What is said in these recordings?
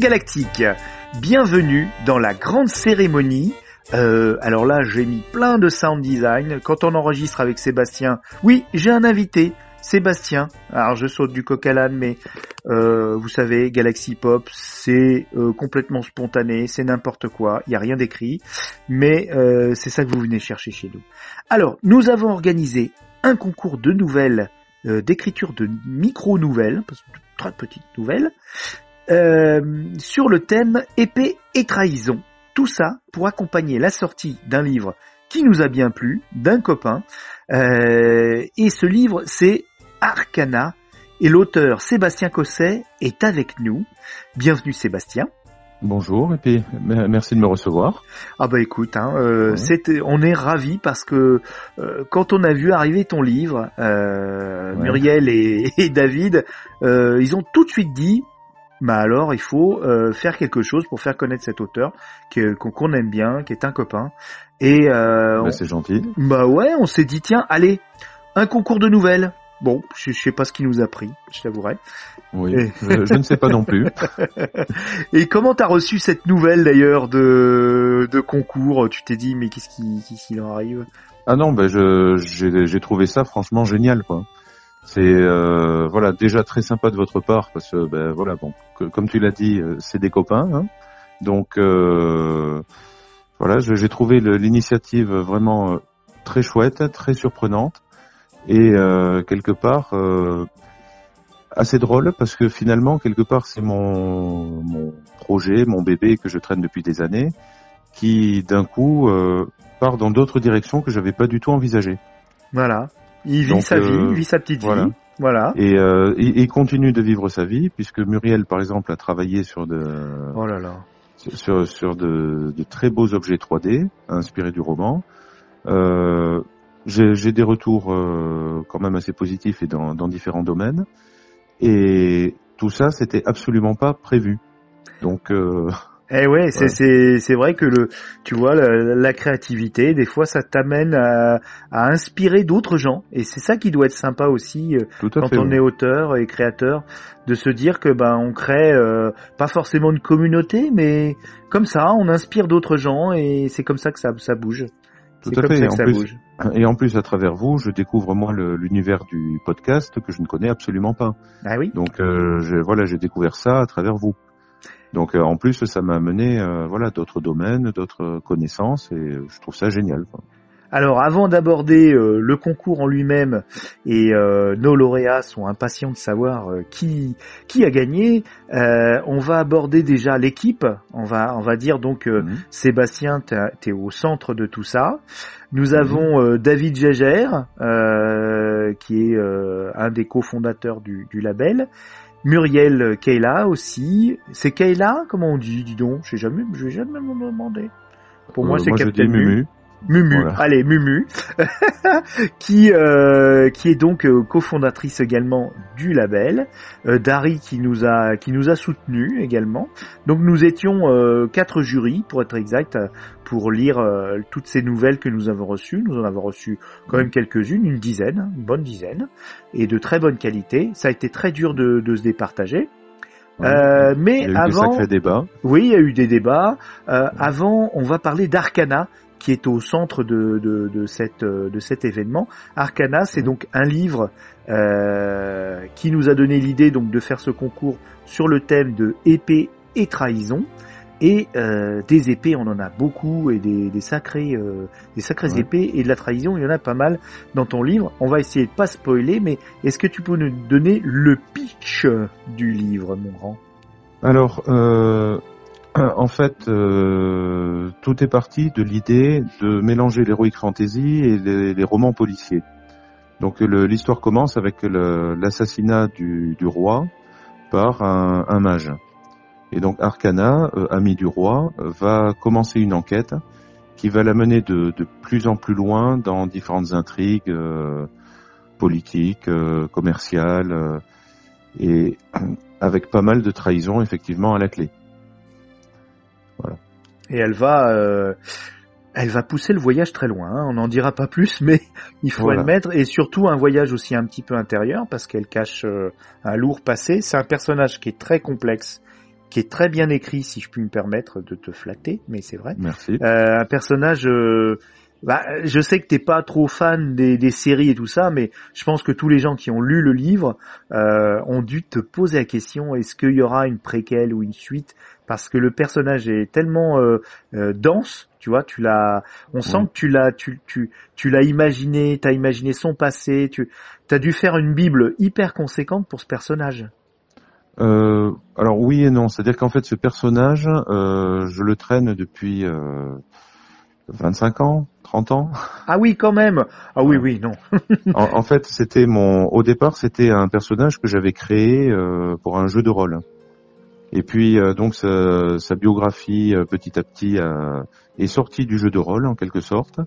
Galactiques Bienvenue dans la grande cérémonie. Euh, alors là, j'ai mis plein de sound design. Quand on enregistre avec Sébastien, oui, j'ai un invité, Sébastien. Alors je saute du coq à l'âne, mais euh, vous savez, Galaxy Pop, c'est euh, complètement spontané, c'est n'importe quoi, il n'y a rien d'écrit, mais c'est ça que vous venez chercher chez nous. Alors, nous avons organisé un concours de nouvelles, d'écriture de micro-nouvelles, très petites nouvelles, euh, sur le thème épée et trahison. Tout ça pour accompagner la sortie d'un livre qui nous a bien plu, d'un copain. Euh, et ce livre, c'est Arcana. Et l'auteur Sébastien Cosset est avec nous. Bienvenue Sébastien. Bonjour et puis merci de me recevoir. Ah bah écoute, hein, euh, Ouais. on est ravis parce que euh, quand on a vu arriver ton livre, euh, Ouais. Muriel et, et David, ils ont tout de suite dit, bah alors il faut euh, faire quelque chose pour faire connaître cet auteur qu'on aime bien, qui est un copain. Et euh, Bah, c'est gentil. bah ouais, on s'est dit tiens, allez, un concours de nouvelles. Bon, je, je sais pas ce qui nous a pris, je t'avouerai. Oui, Et- je, je ne sais pas non plus. Et comment t'as reçu cette nouvelle d'ailleurs de, de concours? Tu t'es dit mais qu'est-ce qui, qu'est-ce qui leur arrive? Ah non, bah, je j'ai trouvé ça franchement génial quoi. C'est euh, voilà déjà très sympa de votre part parce que ben voilà bon que- comme tu l'as dit euh, c'est des copains hein. donc euh, voilà j'ai trouvé l'initiative vraiment euh, très chouette très surprenante et euh, quelque part euh, assez drôle parce que finalement quelque part c'est mon mon projet mon bébé que je traîne depuis des années qui d'un coup part dans d'autres directions que j'avais pas du tout envisagées Voilà. Il vit Donc, sa vie, euh, il vit sa petite voilà. vie. Voilà. et euh, il, il continue de vivre sa vie puisque Muriel par exemple a travaillé sur de Oh là là. sur, sur de, de très beaux objets 3D inspirés du roman. Euh, j'ai j'ai des retours euh, quand même assez positifs et dans, dans différents domaines. Et tout ça, c'était absolument pas prévu. Donc, euh, Eh ouais, c'est Ouais. c'est c'est vrai que le tu vois la, la créativité, des fois ça t'amène à, à inspirer d'autres gens et c'est ça qui doit être sympa aussi euh, quand fait. on oui. est auteur et créateur de se dire que ben on crée euh, pas forcément une communauté mais comme ça on inspire d'autres gens et c'est comme ça que ça ça bouge. Tout à comme fait. ça Et que en ça plus, bouge. et en plus, à travers vous, je découvre moi l'univers du podcast que je ne connais absolument pas. Ah oui. Donc, euh, je, voilà, j'ai découvert ça à travers vous. Donc, euh, en plus, ça m'a amené, euh, voilà, d'autres domaines, d'autres connaissances, et je trouve ça génial. quoi. Alors avant d'aborder euh, le concours en lui-même et euh, nos lauréats sont impatients de savoir euh, qui qui a gagné, euh, on va aborder déjà l'équipe. On va on va dire donc euh, Mhm. Sébastien, t'es t'es au centre de tout ça. Nous Mhm. avons euh, David euh, qui est euh, un des cofondateurs du, du label. Muriel Kayla aussi. C'est Kayla Comment on dit Dis donc, je sais jamais, je vais jamais me demander. Pour moi, Euh, c'est Captain Mumu. Mumu, Voilà. allez Mumu, qui euh, qui est donc euh, cofondatrice également du label, euh, Dari qui nous a qui nous a soutenu également. Donc nous étions euh, quatre jurys pour être exact pour lire euh, toutes ces nouvelles que nous avons reçues. Nous en avons reçu quand même quelques-unes, une dizaine, une bonne dizaine, et de très bonne qualité. Ça a été très dur de, de se départager. Euh, mais Il y a eu des avant, débats. oui, il y a eu des débats. Euh, avant, on va parler d'Arcana, qui est au centre de, de, de, cette, euh, de cet événement. Arcana, c'est donc un livre euh, qui nous a donné l'idée donc de faire ce concours sur le thème de épée et trahison. Et euh, des épées, on en a beaucoup, et des, des sacrées, euh, des sacrées Ouais. épées, et de la trahison, il y en a pas mal dans ton livre. On va essayer de pas spoiler, mais est-ce que tu peux nous donner le pitch du livre, mon grand? Alors, euh, en fait, euh, tout est parti de l'idée de mélanger l'heroic fantasy et les, romans policiers. Donc l'histoire commence avec l'assassinat du, roi par un, mage. Et donc Arcana, euh, ami du roi, va commencer une enquête qui va l'amener de, de plus en plus loin dans différentes intrigues euh, politiques, commerciales, et avec pas mal de trahison effectivement à la clé. Et elle va euh, elle va pousser le voyage très loin. hein. On n'en dira pas plus, mais il faut Voilà. admettre, et surtout un voyage aussi un petit peu intérieur, parce qu'elle cache euh, un lourd passé. C'est un personnage qui est très complexe, qui est très bien écrit, si je puis me permettre de te flatter, mais c'est vrai. Merci. Euh, un personnage. Bah, je sais que t'es pas trop fan des, des séries et tout ça, mais je pense que tous les gens qui ont lu le livre euh, ont dû te poser la question est-ce qu'il y aura une préquelle ou une suite? Parce que le personnage est tellement euh, euh, dense, tu vois, tu l'as, on sent que tu l'as, tu, tu, tu l'as imaginé, t'as imaginé son passé, tu, t'as dû faire une bible hyper conséquente pour ce personnage. Euh, alors oui et non, c'est-à-dire qu'en fait ce personnage, euh, je le traîne depuis euh, 25 ans, 30 ans? Ah oui, quand même. Ah oui, oui, non. En, en fait, c'était mon, au départ, c'était un personnage que j'avais créé euh, pour un jeu de rôle. Et puis euh, donc sa, sa biographie euh, petit à petit euh, est sortie du jeu de rôle en quelque sorte,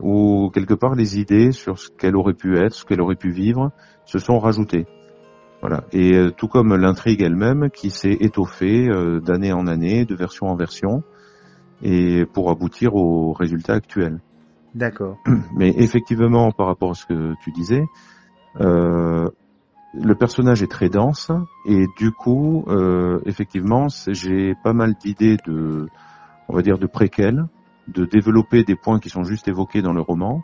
où quelque part les idées sur ce qu'elle aurait pu être, ce qu'elle aurait pu vivre, se sont rajoutées. Voilà. Et euh, tout comme l'intrigue elle-même, qui s'est étoffée euh, d'année en année, de version en version, et pour aboutir au résultat actuel. D'accord. Mais effectivement, par rapport à ce que tu disais, euh, le personnage est très dense et du coup, euh, effectivement, j'ai pas mal d'idées de, on va dire, de préquels, de développer des points qui sont juste évoqués dans le roman,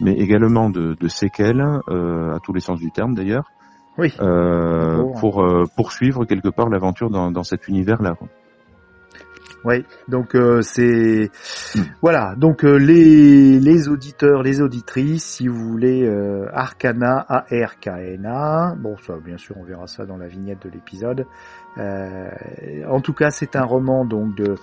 mais également de, de séquelles, euh, à tous les sens du terme d'ailleurs, Oui. euh, pour euh, poursuivre quelque part l'aventure dans, dans cet univers-là. Oui, donc euh, c'est Hmm. voilà. Donc euh, les les auditeurs, les auditrices, si vous voulez euh, Arcana A R K N A. Bon, ça bien sûr, on verra ça dans la vignette de l'épisode. Euh, en tout cas, c'est un roman donc de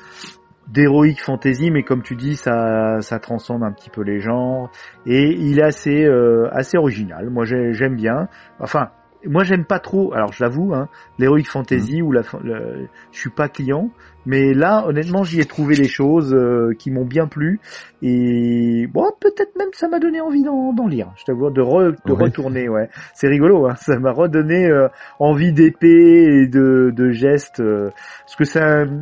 d'heroic fantasy, mais comme tu dis, ça ça transcende un petit peu les genres et il est assez euh, assez original. Moi, j'ai- j'aime bien. Enfin. Moi j'aime pas trop, alors je l'avoue, hein, l'heroic fantasy ou la, le- je suis pas client, mais là, honnêtement, j'y ai trouvé des choses euh, qui m'ont bien plu. Et bon, peut-être même ça m'a donné envie d'en lire. Je t'avoue, de, re- de Ouais. retourner, ouais. C'est rigolo, hein. Ça m'a redonné euh, envie d'épée et de, de gestes. euh, parce que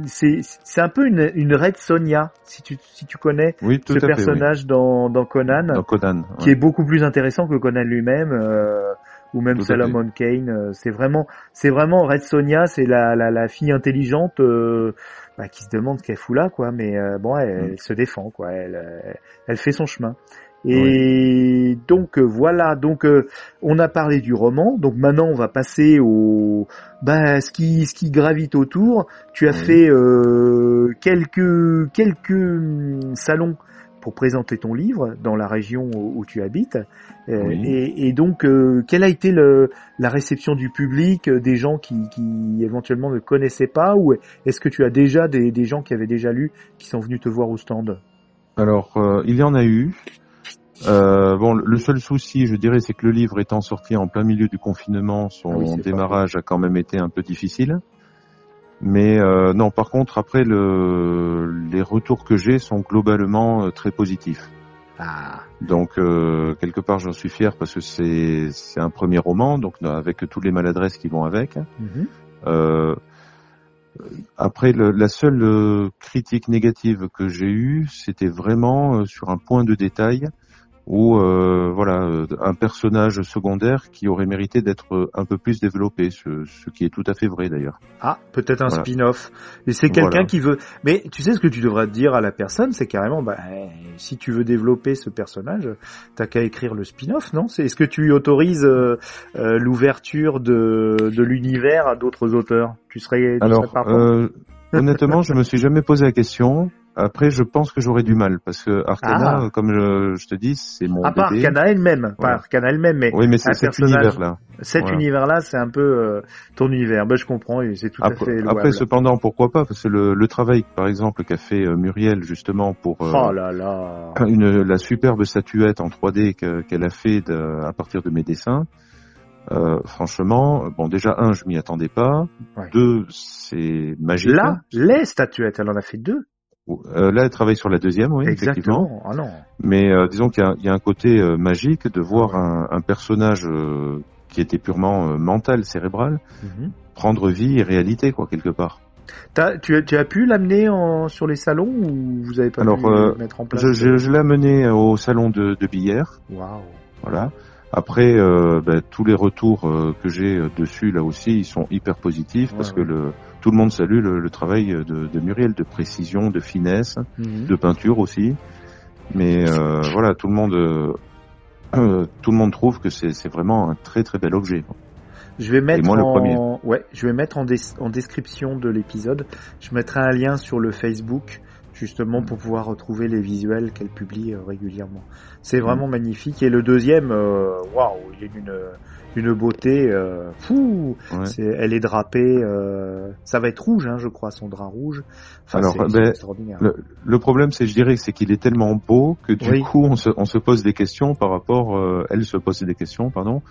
c'est c'est un peu une, une Red Sonia, si tu, si tu connais Oui, ce à fait. oui. personnage dans, dans Conan, Dans Conan. qui est beaucoup plus intéressant que Conan lui-même. euh, ou même Tout. Salomon Kane, euh, c'est vraiment, c'est vraiment Red Sonia, c'est la, la, la fille intelligente euh, bah, qui se demande ce qu'elle fout là, quoi. Mais euh, bon, elle, Mm. elle se défend, quoi. Elle, euh, elle fait son chemin. Et donc voilà, donc euh, on a parlé du roman, donc maintenant on va passer au bah ce qui ce qui gravite autour. Tu as Oui. fait euh, quelques quelques hum, salons pour présenter ton livre dans la région où, tu habites. Euh, Oui. et, et donc euh, quelle a été le, la réception du public, euh, des gens qui, qui éventuellement ne connaissaient pas, ou est-ce que tu as déjà des, des gens qui avaient déjà lu qui sont venus te voir au stand? Alors, euh, il y en a eu. Euh, bon, le seul souci, je dirais, c'est que le livre étant sorti en plein milieu du confinement, son Ah oui, démarrage a quand même été un peu difficile. Mais euh, non, par contre, après, le, les retours que j'ai sont globalement euh, très positifs. Ah, Donc, euh, quelque part, j'en suis fier parce que c'est c'est un premier roman, donc euh, avec toutes les maladresses qui vont avec. mhm. Euh, après, le- la seule euh, critique négative que j'ai eue, c'était vraiment sur un point de détail où, euh, voilà, euh, un personnage secondaire qui aurait mérité d'être euh, un peu plus développé, ce, ce qui est tout à fait vrai d'ailleurs. Ah, peut-être un Voilà. spin-off. Et c'est quelqu'un Voilà. qui veut. Mais tu sais ce que tu devrais dire à la personne, c'est carrément, bah, si tu veux développer ce personnage, t'as qu'à écrire le spin-off, non? C'est est-ce que tu autorises euh, euh, l'ouverture de, de l'univers à d'autres auteurs? Tu serais, tu Alors, serais honnêtement, je me suis jamais posé la question. Après, je pense que j'aurais du mal parce que Arcana, Ah. euh, comme je, je te dis, c'est mon à part. Arcana elle-même, pas. Arcana elle-même, mais Oui, mais c'est cet univers-là. cet voilà. univers-là, c'est un peu euh, ton univers. Ben, je comprends, c'est tout à Après, fait louable. après, cependant, pourquoi pas Parce que le, le travail, par exemple, qu'a fait euh, Muriel justement pour euh, Oh là là. une, la superbe statuette en 3D que- qu'elle a fait de- à partir de mes dessins. euh, franchement, bon, déjà un, je m'y attendais pas. Ouais. Deux, c'est magique. Là, les statuettes, elle en a fait deux. Euh, là, elle travaille sur la deuxième, oui, effectivement. Exactement. Ah non. Mais euh, disons qu'il y y a un côté euh, magique de voir un, un personnage euh, qui était purement euh, mental, cérébral, Mhm. prendre vie et réalité, quoi, quelque part. tu, as, tu as pu l'amener sur les salons ou vous avez pas Alors, pu euh, mettre en place Je, je, je l'ai amené au salon de, de Billère. Waouh. Voilà. Après, euh, ben, tous les retours euh, que j'ai dessus, là aussi, ils sont hyper positifs parce Ouais, que le, tout le monde salue le, le travail de, de Muriel, de précision, de finesse, Mhm. de peinture aussi. Mais euh, voilà, tout le monde, euh, tout le monde trouve que c'est vraiment un très très bel objet. Je vais mettre moi, en ouais, je vais mettre en, des- en description de l'épisode. Je mettrai un lien sur le Facebook justement pour pouvoir retrouver les visuels qu'elle publie euh, régulièrement. C'est vraiment magnifique. Et le deuxième, euh, waouh, il est d'une d'une beauté euh, fou. Ouais. Elle est drapée. euh, ça va être rouge, hein, je crois, son drap rouge. Enfin, Alors, ben, extraordinaire. Le, le problème, c'est, je dirais, c'est qu'il est tellement beau que du Oui. coup, on se, on se pose des questions par rapport, euh, elle se pose des questions, pardon,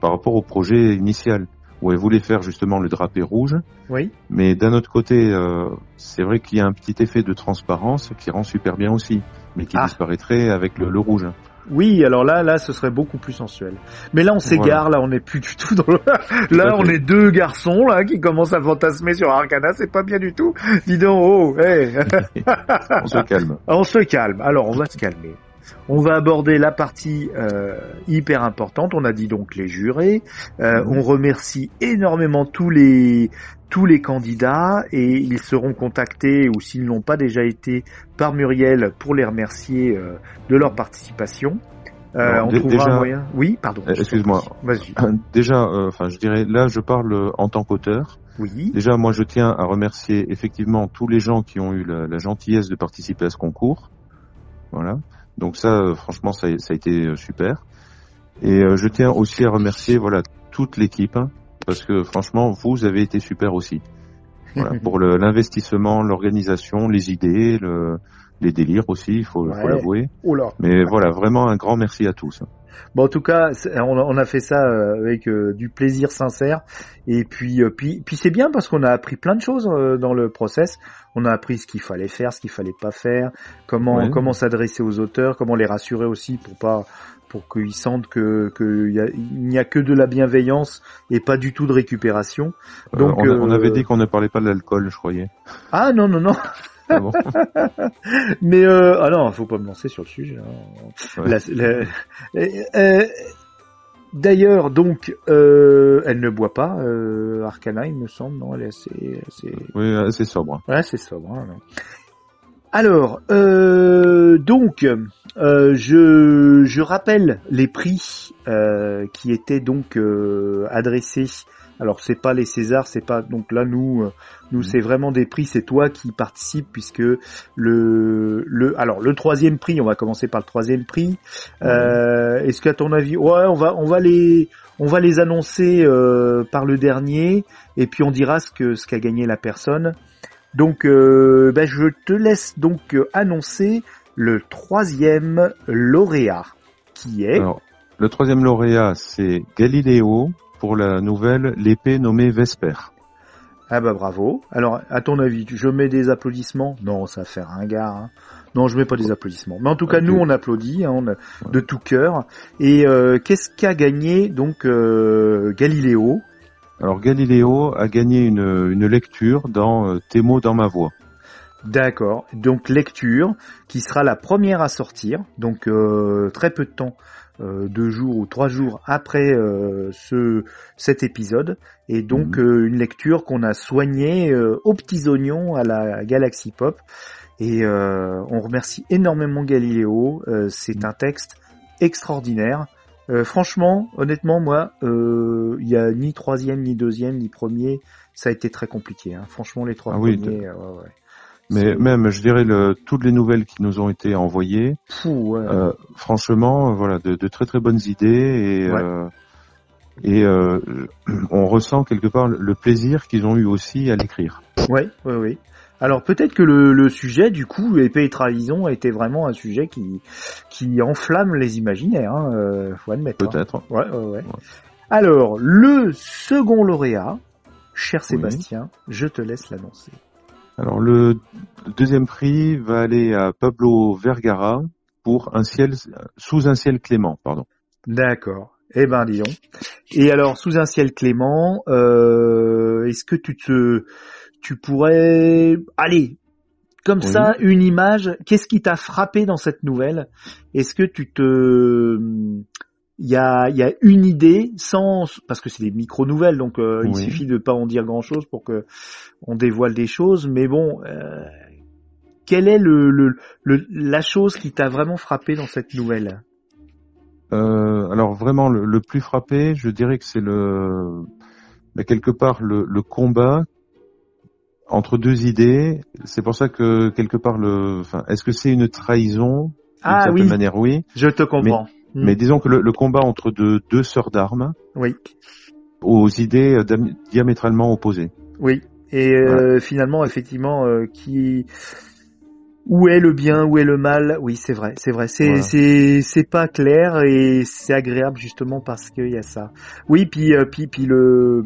par rapport au projet initial où elle voulait faire justement le drapé rouge. Oui. Mais d'un autre côté, euh, c'est vrai qu'il y a un petit effet de transparence qui rend super bien aussi, mais qui Ah. disparaîtrait avec le, le rouge. Oui, alors là, là, ce serait beaucoup plus sensuel. Mais là, on s'égare, là, on n'est plus du tout dans le... Là, on est deux garçons, là, qui commencent à fantasmer sur Arcana, c'est pas bien du tout. Dis donc, oh, hey. On se calme. on se calme. Alors, on va se calmer. On va aborder la partie euh, hyper importante. On a dit donc les jurés. Euh, Mhm. On remercie énormément tous les tous les candidats et ils seront contactés ou s'ils n'ont pas déjà été par Muriel pour les remercier euh, de leur participation. Euh, on trouvera déjà- un moyen. Oui, pardon. Euh, excuse-moi. Vas-y. Déjà, euh, enfin, je dirais, là, je parle en tant qu'auteur. Oui. Déjà, moi, je tiens à remercier effectivement tous les gens qui ont eu la, la gentillesse de participer à ce concours. Voilà. Donc ça, euh, franchement, ça, a- ça a été euh, super. Et euh, je tiens aussi à remercier, voilà, toute l'équipe, hein, parce que franchement, vous avez été super aussi. Voilà, pour le- l'investissement, l'organisation, les idées, le, les délires aussi, il faut, faut l'avouer. Mais voilà, vraiment un grand merci à tous. Bon, en tout cas, on a, on a fait ça euh, avec euh, du plaisir sincère. Et puis, euh, puis, puis c'est bien parce qu'on a appris plein de choses dans le process. On a appris ce qu'il fallait faire, ce qu'il fallait pas faire, comment Ouais. comment s'adresser aux auteurs, comment les rassurer aussi pour pas pour qu'ils sentent que qu'il a- n'y a que de la bienveillance et pas du tout de récupération. Euh, Donc, on, a- on avait dit qu'on ne parlait pas de l'alcool, je croyais. Ah non non non. Ah bon Mais euh, ah non, faut pas me lancer sur le sujet. hein. Ouais. La- la- euh, euh, D'ailleurs, donc, euh, elle ne boit pas, euh, Arcana, il me semble, non Elle est assez, assez... Oui, assez sobre. Ouais, c'est sobre. hein. Alors, euh, donc, je, je rappelle les prix qui étaient donc adressés. Alors, c'est pas les Césars, c'est pas donc là nous, euh, nous c'est vraiment des prix. C'est toi qui participes puisque le le alors le troisième prix, on va commencer par le troisième prix. Euh, Est-ce qu'à ton avis, ouais, on va on va les on va les annoncer euh, par le dernier et puis on dira ce que ce qu'a gagné la personne. Donc, euh, ben, je te laisse donc annoncer le troisième lauréat, qui est... Alors, le troisième lauréat, c'est Galiléo pour la nouvelle L'épée nommée Vesper. Ah bah bravo. Alors, à ton avis, je mets des applaudissements? Non, ça va faire un gars. Hein. Non, je mets pas des applaudissements. Mais en tout cas, Ok. nous, on applaudit hein, on a- de tout cœur. Et euh, qu'est-ce qu'a gagné donc euh, Galiléo Alors Galiléo a gagné une, une lecture dans euh, Tes mots dans ma voix. D'accord. Donc lecture qui sera la première à sortir. Donc euh, très peu de temps, euh, deux jours ou trois jours après euh, ce cet épisode. Et donc euh, une lecture qu'on a soignée euh, aux petits oignons à la Galaxy Pop. Et euh, on remercie énormément Galiléo. Euh, C'est un texte extraordinaire. Euh, franchement, honnêtement, moi, euh, il y a ni troisième, ni deuxième, ni premier. Ça a été très compliqué. Hein. Franchement, les trois Ah premiers. ouais, ouais. Mais même, je dirais, le, toutes les nouvelles qui nous ont été envoyées, ouais. euh, franchement, euh, voilà, de, de très très bonnes idées et Ouais. euh, et euh, on ressent quelque part le- plaisir qu'ils ont eu aussi à l'écrire. Oui, oui, oui. Alors peut-être que le, le sujet, du coup, épée et trahison, a été vraiment un sujet qui qui enflamme les imaginaires. Hein, faut admettre. hein. Peut-être. Ouais, ouais, ouais. Alors le second lauréat, cher Oui. Sébastien, je te laisse l'annoncer. Alors le deuxième prix va aller à Pablo Vergara pour un ciel sous un ciel clément, pardon. D'accord. Eh ben, disons. Et alors, sous un ciel clément, euh, est-ce que tu te, tu pourrais, allez, comme Oui. ça, une image. Qu'est-ce qui t'a frappé dans cette nouvelle? Est-ce que tu te, il y a, y a une idée sans, parce que c'est des micro nouvelles, donc euh, il suffit de pas en dire grand chose pour que on dévoile des choses. Mais bon, euh, quelle est le, le, le- la chose qui t'a vraiment frappé dans cette nouvelle? Euh, alors vraiment le, le plus frappé, je dirais que c'est le, mais quelque part le, le combat entre deux idées. C'est pour ça que quelque part le, enfin, est-ce que c'est une trahison? D'une Ah certaine oui, manière, oui. je te comprends. Hmm. Mais disons que le, le combat entre deux, deux sœurs d'armes Oui, aux idées euh, diamétralement opposées. oui. Et euh, finalement, effectivement, euh, qui où est le bien, où est le mal? Oui, c'est vrai, c'est vrai. C'est Voilà. c'est c'est pas clair et c'est agréable justement parce qu'il y a ça. Oui, puis puis puis le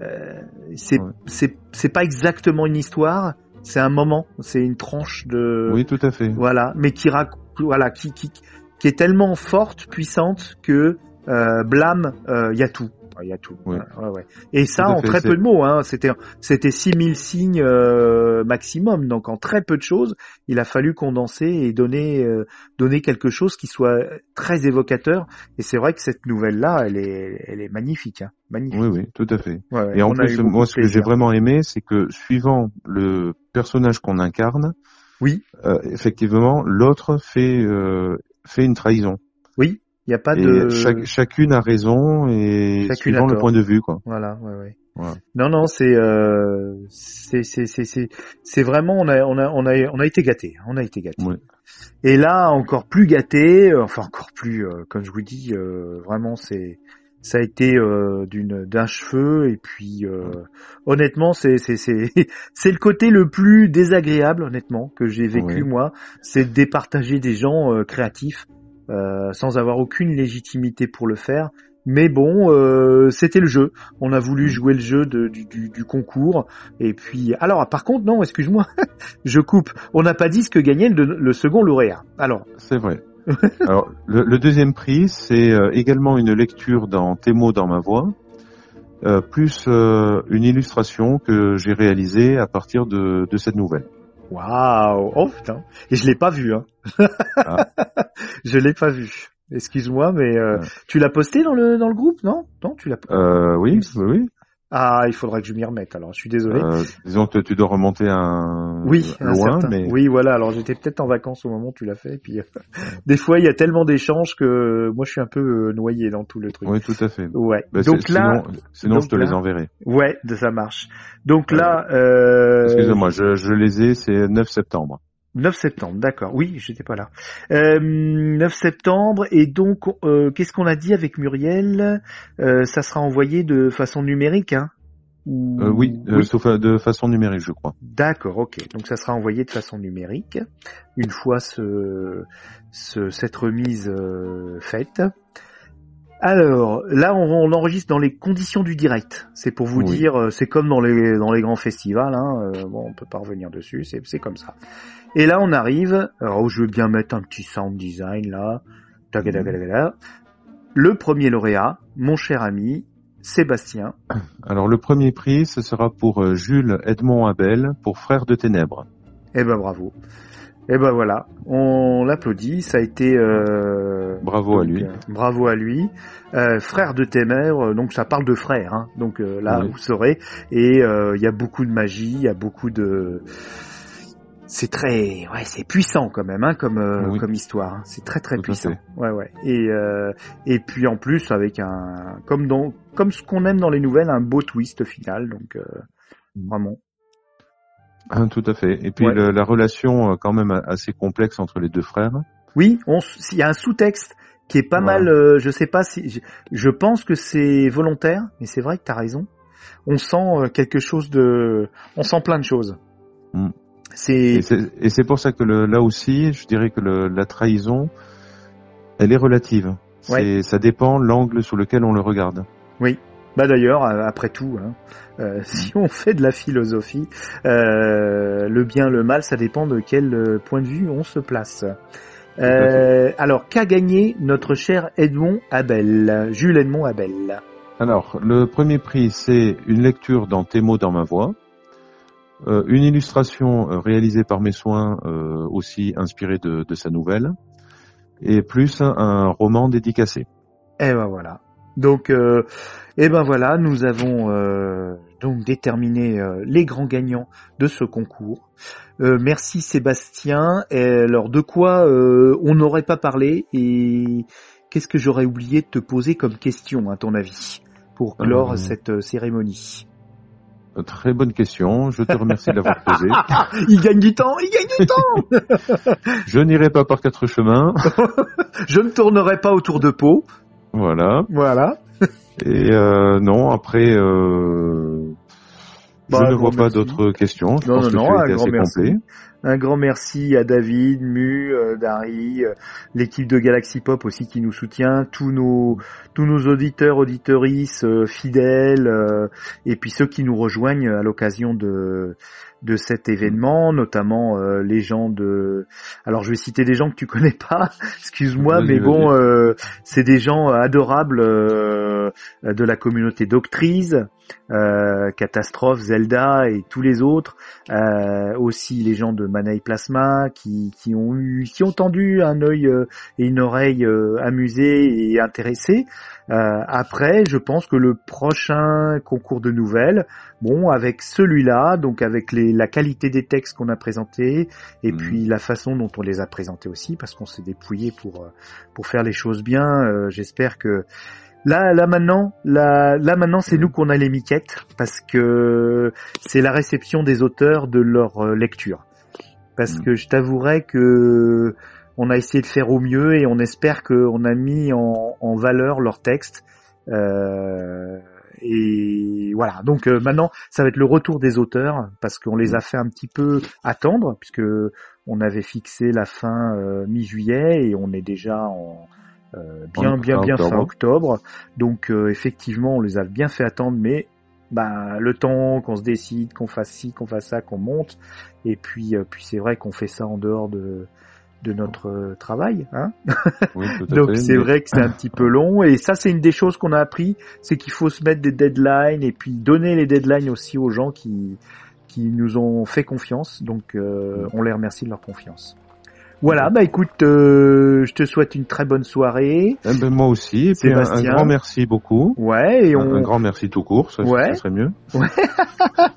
euh, c'est Ouais. c'est c'est pas exactement une histoire, c'est un moment, c'est une tranche de Oui, tout à fait. voilà, mais qui rac- voilà, qui, qui, qui est tellement forte, puissante que euh, blâme, il y a tout. Il y a tout. Oui. Ouais, ouais. Et ça en fait, très peu de mots. Hein. C'était c'était 6000 signes euh, maximum. Donc en très peu de choses, il a fallu condenser et donner euh, donner quelque chose qui soit très évocateur. Et c'est vrai que cette nouvelle là, elle est elle est magnifique, hein. magnifique. Oui, oui, tout à fait. Ouais, ouais. Et en plus, moi, ce que j'ai vraiment aimé, c'est que suivant le personnage qu'on incarne, Oui, euh, effectivement, l'autre fait euh, fait une trahison. oui. Il n'y a pas et de chaque- chacune a raison et Chacune suivant le point de vue, quoi. Voilà, ouais, ouais. Non, non, c'est, euh, c'est, c'est, c'est, c'est, c'est vraiment, on a, on a, on a, on a été gâté, on a été gâté. Et là, encore plus gâté, euh, enfin encore plus, euh, comme je vous dis, euh, vraiment, c'est, ça a été euh, d'une, d'un cheveu. Et puis, euh, honnêtement, c'est, c'est, c'est, c'est le côté le plus désagréable, honnêtement, que j'ai vécu Oui. moi, c'est de départager des gens euh, créatifs euh, sans avoir aucune légitimité pour le faire. Mais bon, euh, c'était le jeu. On a voulu jouer le jeu de- du, du- du concours. Et puis, alors, par contre, non, excuse-moi, je coupe. On n'a pas dit ce que gagnait le, le second lauréat. Alors, C'est vrai. Alors, le, le deuxième prix, c'est euh, également une lecture dans Tes mots dans ma voix, euh, plus euh, une illustration que j'ai réalisée à partir de, de cette nouvelle. waouh, oh putain, et je l'ai pas vu. Hein. Ah. je l'ai pas vu. Excuse-moi, mais euh, tu l'as posté dans le dans le groupe, non? Non, tu l'as. Euh, oui, oui, oui. Ah, il faudra que je m'y remette. Alors, je suis désolé. Euh, disons que tu dois remonter un Oui, un loin, mais oui, voilà. Alors j'étais peut-être en vacances au moment où tu l'as fait. Et puis euh, des fois, il y a tellement d'échanges que moi, je suis un peu euh, noyé dans tout le truc. oui, tout à fait. Ouais. Bah, donc là, sinon, sinon donc je te là- les enverrai. ouais, de- ça marche. Donc là, euh, Excusez-moi, je, je les ai, c'est 9 septembre. 9 septembre, d'accord. Oui, j'étais pas là. Euh, 9 septembre et donc euh, qu'est-ce qu'on a dit avec Muriel? Euh, Ça sera envoyé de façon numérique, hein? Ou- Euh, oui, euh, sauf euh, de façon numérique, je crois. D'accord, ok. Donc ça sera envoyé de façon numérique une fois ce, ce- cette remise euh, faite. Alors là, on, on enregistre dans les conditions du direct. C'est pour vous Oui. dire, euh, c'est comme dans les dans les grands festivals. Hein, euh, bon, on peut pas revenir dessus, c'est c'est comme ça. Et là, on arrive. Alors, je veux bien mettre un petit sound design là. Le premier lauréat, mon cher ami Sébastien. Alors le premier prix, ce sera pour euh, Jules Edmond Abel, pour Frères de Ténèbres. Eh ben bravo. Eh ben voilà, on l'applaudit. Ça a été euh, Bravo à lui. euh, bravo à lui. Euh, frère de Ténèbres, donc ça parle de frère. Hein, donc euh, là, Oui. vous saurez. Et euh, il y a beaucoup de magie, il y a beaucoup de. C'est très, ouais, c'est puissant quand même, hein, comme euh, Oui. comme histoire. hein. C'est très très Tout puissant. Ouais, ouais. Et euh, et puis en plus avec un, comme dans, comme ce qu'on aime dans les nouvelles, un beau twist final. Donc euh, Mm. vraiment. Ah, tout à fait. Et puis Ouais. le- la relation euh, quand même assez complexe entre les deux frères. Oui, il y a un sous-texte qui est pas mal. euh, je sais pas si je, je pense que c'est volontaire, mais c'est vrai que t'as raison. On sent euh, quelque chose de, on sent plein de choses. Mm. C'est Et c'est pour ça que le- là aussi, je dirais que le- la trahison, elle est relative. C'est- Ça dépend l'angle sous lequel on le regarde. Bah d'ailleurs euh, après tout, hein, euh, si on fait de la philosophie, euh, le bien, le mal, ça dépend de quel euh, point de vue on se place. Euh, alors, qu'a gagné notre cher Edmond Abel, Jules Edmond Abel? Alors, le premier prix, c'est une lecture dans Tes mots dans ma voix. Euh, une illustration réalisée par mes soins, euh, aussi inspirée de, de, sa nouvelle, et plus un, un roman dédicacé. Et ben voilà. Donc, euh, et ben voilà, nous avons euh, donc déterminé euh, les grands gagnants de ce concours. Euh, merci Sébastien. Et alors de quoi euh, on n'aurait pas parlé et qu'est-ce que j'aurais oublié de te poser comme question à ton avis pour clore cette cérémonie? Très bonne question. Je te remercie de l'avoir posée. il gagne du temps, il gagne du temps. je n'irai pas par quatre chemins. je ne tournerai pas autour de Pau. Voilà. Voilà. Et euh, non, après, euh, bah, je ne vois pas d'autres questions. Je non, pense non, que non, été assez merci. complet. Un grand merci à David, Mu, euh, Dari, euh, l'équipe de Galaxy Pop aussi qui nous soutient, tous nos tous nos auditeurs, auditorices euh, fidèles, euh, et puis ceux qui nous rejoignent à l'occasion de de cet événement, notamment euh, les gens de. Alors je vais citer des gens que tu connais pas, excuse-moi, mais bon, euh, c'est des gens adorables euh, de la communauté Doctrise, Catastrophe, Zelda et tous les autres. Euh, aussi les gens de Manaï Plasma qui, qui ont eu, qui ont tendu un œil euh, et une oreille euh, amusés et intéressés. Euh, après, je pense que le prochain concours de nouvelles, bon, avec celui-là, donc avec les, la qualité des textes qu'on a présentés, et Mhm. puis la façon dont on les a présentés aussi, parce qu'on s'est dépouillé pour euh, pour faire les choses bien. euh, J'espère que Là, là maintenant, là, là maintenant, c'est nous qu'on a les miquettes parce que c'est la réception des auteurs de leur euh, lecture. Parce Mm. que je t'avouerai que on a essayé de faire au mieux et on espère qu'on a mis en, en valeur leur texte. Euh, et voilà. Donc euh, maintenant, ça va être le retour des auteurs parce qu'on les a fait un petit peu attendre puisque on avait fixé la fin euh, mi-juillet et on est déjà en bien En- bien en bien fin octobre. Donc euh, effectivement, on les a bien fait attendre, mais bah, le temps qu'on se décide, qu'on fasse ci, qu'on fasse ça, qu'on monte, et puis euh, puis c'est vrai qu'on fait ça en dehors de de notre euh, travail, hein. Oui, Donc c'est vrai que c'est un petit peu long, et ça c'est une des choses qu'on a appris, c'est qu'il faut se mettre des deadlines et puis donner les deadlines aussi aux gens qui qui nous ont fait confiance. Donc euh, on les remercie de leur confiance. Voilà, bah écoute, euh, je te souhaite une très bonne soirée. Eh ben, moi aussi. Et puis un, grand merci beaucoup. Ouais, et Un, on, un grand merci tout court, ça, Ouais. ça serait mieux. Ouais.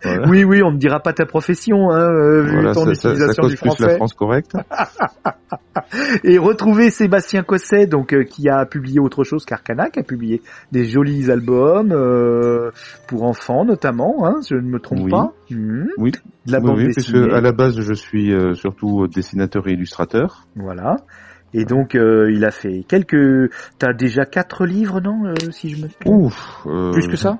Voilà. Oui, oui, on ne dira pas ta profession, hein, euh, vu Voilà, ton ça, ça- ça utilisation cause du plus la français. France correcte. Et retrouver Sébastien Cosset, donc euh, qui a publié autre chose qu'Arcana, qui a publié des jolis albums euh, pour enfants notamment, hein, je ne me trompe Oui. pas. Mhm. Oui. De la oui, bande oui, dessinée. à la base, je suis euh, surtout dessinateur et illustrateur. Voilà. Et donc euh, il a fait quelques. T'as déjà quatre livres, non, euh, si je me. Ouf. euh, Plus que ça?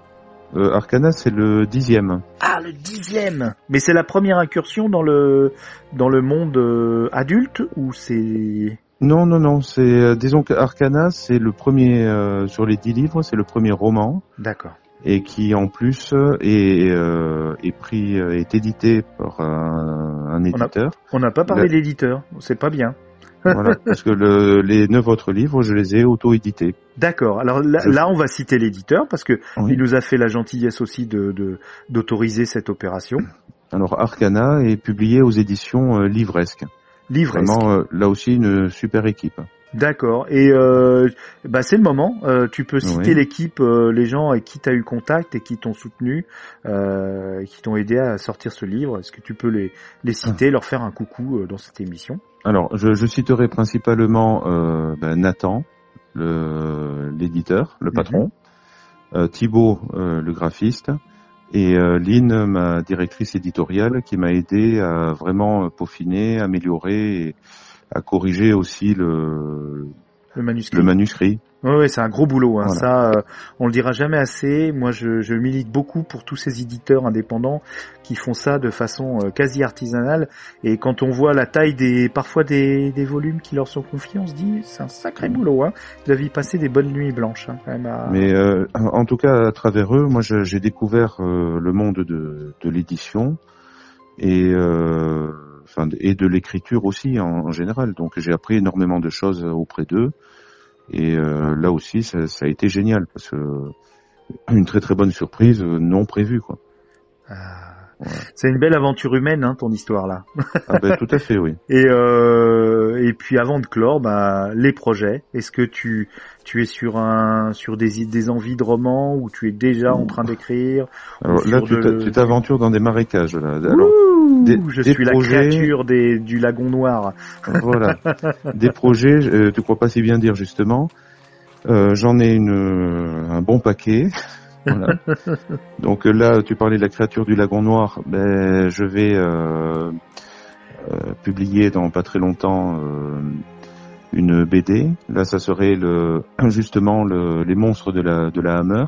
Arcana, c'est le dixième. Ah, le dixième. Mais c'est la première incursion dans le dans le monde adulte ou c'est? Non, non, non. C'est disons que Arcana, c'est le premier sur les dix livres, c'est le premier roman D'accord. Et qui en plus est euh, est pris euh, est édité par un, un éditeur. On n'a pas parlé de l'éditeur. C'est pas bien. voilà, parce que le, les neuf autres livres, je les ai auto-édités. D'accord. Alors là, Je- là, on va citer l'éditeur parce que Oui. il nous a fait la gentillesse aussi de de- d'autoriser cette opération. Alors Arcana est publié aux éditions euh, Livresque. Livresque. Vraiment, euh, là aussi une super équipe. D'accord. Et euh, bah c'est le moment. Euh, tu peux citer Oui. l'équipe, euh, les gens avec qui tu as eu contact et qui t'ont soutenu, euh, et qui t'ont aidé à sortir ce livre. Est-ce que tu peux les les citer, leur faire un coucou euh, dans cette émission? Alors, je, je citerai principalement euh, ben, Nathan, l'éditeur, le Mhm. patron, euh, Thibaut, euh, le graphiste, et euh, Lynn, ma directrice éditoriale, qui m'a aidé à vraiment peaufiner, améliorer et à corriger aussi le, Le manuscrit. le manuscrit. Ouais, ouais, c'est un gros boulot. Hein. Voilà. Ça, euh, on le dira jamais assez. Moi, je, je milite beaucoup pour tous ces éditeurs indépendants qui font ça de façon euh, quasi artisanale. Et quand on voit la taille des, parfois des, des volumes qui leur sont confiés, on se dit, c'est un sacré boulot. Hein. Ils doivent y passer des bonnes nuits blanches, hein, quand même. à- Mais euh, en tout cas, à travers eux, moi, j'ai découvert le monde de, de l'édition et euh, enfin et de l'écriture aussi en, général. Donc j'ai appris énormément de choses auprès d'eux. Et là aussi, ça, ça, a été génial parce que une très très bonne surprise non prévue quoi. Ah. C'est une belle aventure humaine, hein, ton histoire là. ah ben, tout à fait, oui. Et euh, et puis avant de clore, bah, les projets. Est-ce que tu tu es sur un sur des des envies de romans ou tu es déjà en train d'écrire Alors là, tu t'aventures dans des marécages là. Alors, je suis la créature des du lagon noir. Voilà. des projets, euh, tu crois pas si bien dire justement. Euh, J'en ai une un bon paquet. Voilà. Donc là, tu parlais de la créature du lagon noir. Ben, je vais euh, euh, publier dans pas très longtemps euh, une BD. Là, ça serait le, justement le, les monstres de la, de la Hammer,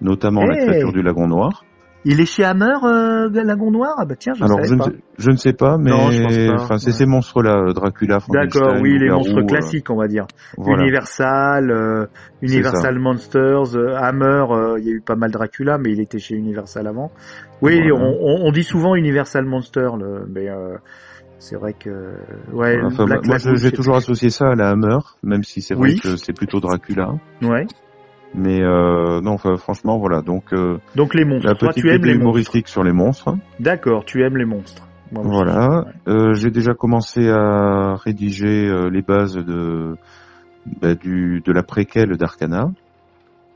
notamment la créature du lagon noir. Il est chez Hammer, euh, Lagon Noir? Ah bah tiens, je Alors, je, pas. Ne sais, je ne sais pas, mais enfin, c'est ces monstres-là, Dracula, D'accord, oui, les monstres euh, classiques, on va dire. Universal, euh, Universal Monsters, euh, Hammer, il y a eu pas mal Dracula, mais il était chez Universal avant. Oui, on, on, dit souvent Universal Monster, le, mais c'est vrai que ouais. Enfin, moi, j'ai toujours associé ça à la Hammer, même si c'est vrai que c'est plutôt Dracula. Ouais. Mais euh, non, franchement, voilà. Donc, euh, donc les monstres. La petite tu aimes les humoristique sur les monstres. D'accord, tu aimes les monstres. voilà. Euh, J'ai déjà commencé à rédiger euh, les bases de bah, du de la préquelle d'Arcana.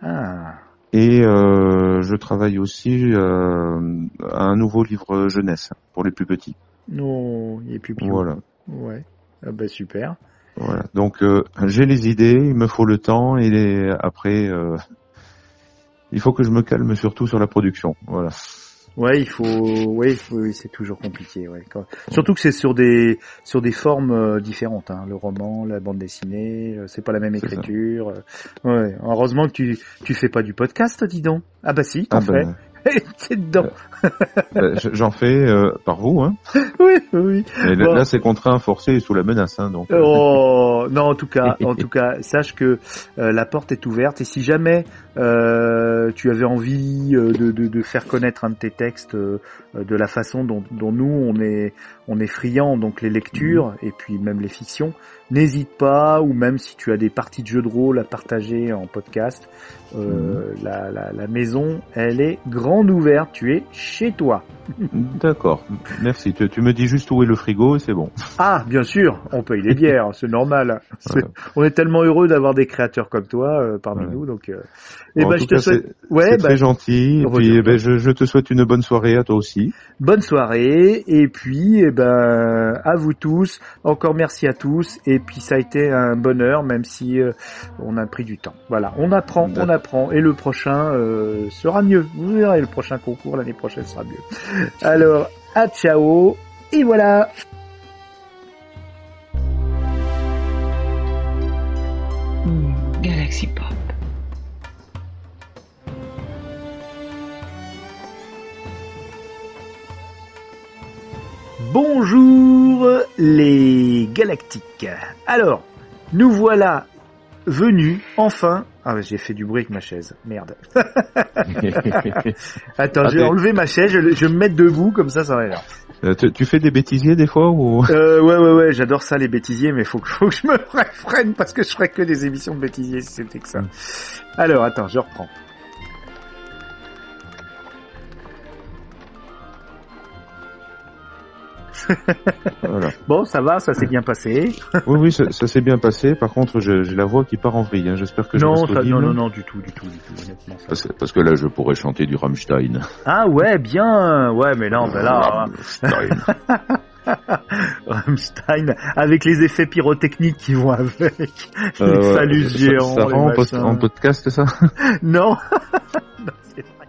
Ah. Et euh, je travaille aussi euh, à un nouveau livre jeunesse pour les plus petits. Non, il est plus petit. Voilà. Ouais. Ah bah super. Voilà. Donc euh, j'ai les idées, il me faut le temps et après euh, il faut que je me calme surtout sur la production. Voilà. Ouais, il faut, ouais, c'est toujours compliqué. Ouais. Surtout que c'est sur des sur des formes euh, différentes. Hein. Le roman, la bande dessinée, c'est pas la même écriture. Ouais. Heureusement que tu tu fais pas du podcast, dis donc. Ah bah si, t'en ah fais. Ben, c'est dedans. Euh, j'en fais euh, par vous, hein. Oui, oui. Mais là, c'est contraint, forcé et sous la menace, hein, donc. Euh. Oh non, en tout cas, en tout cas, sache que la porte est ouverte et si jamais tu avais envie de, de, de, faire connaître un de tes textes de la façon dont, dont, nous on est on est friand, donc les lectures mhm. et puis même les fictions, n'hésite pas ou même si tu as des parties de jeux de rôle à partager en podcast, euh, la, la, la, maison elle est grande ouverte, tu es chez toi. D'accord, merci. Tu, tu, me dis juste où est le frigo et c'est bon. Ah, bien sûr, on paye les bières, c'est normal. On est tellement heureux d'avoir des créateurs comme toi euh, parmi nous, donc. Euh... Eh ben, je te souhaite. Ouais, bah... très gentil. Et puis, eh ben, je, je, te souhaite une bonne soirée à toi aussi. Bonne soirée et puis, eh ben, à vous tous. Encore merci à tous. Et puis, ça a été un bonheur, même si euh, on a pris du temps. Voilà, on apprend, on apprend, et le prochain euh, sera mieux. Vous verrez, le prochain concours l'année prochaine sera mieux. Alors, à ciao. Et voilà. Galaxy Pop. Bonjour les galactiques. Alors, nous voilà venus enfin. Ah j'ai fait du bruit avec ma chaise. Merde. Attends, j'ai enlevé ma chaise, je, vais me mettre debout comme ça, ça va aller. Euh, tu, fais des bêtisiers des fois ou? Euh, Ouais ouais ouais, j'adore ça les bêtisiers, mais faut que, faut que je me freine parce que je ferais que des émissions de bêtisiers si c'était que ça. Alors attends, je reprends. Bon, ça va, ça s'est bien passé. oui, oui, ça, s'est bien passé. Par contre, j'ai la voix qui part en vrille. Hein. J'espère que non, je non, non, non, du tout, du tout, du tout, honnêtement. Ça parce, que, là, je pourrais chanter du Rammstein. Ah ouais, bien. Ouais, mais non, ben là. Rammstein. Rammstein avec les effets pyrotechniques qui vont avec, les euh, phallus géants. Ça, rend en podcast ça? Non.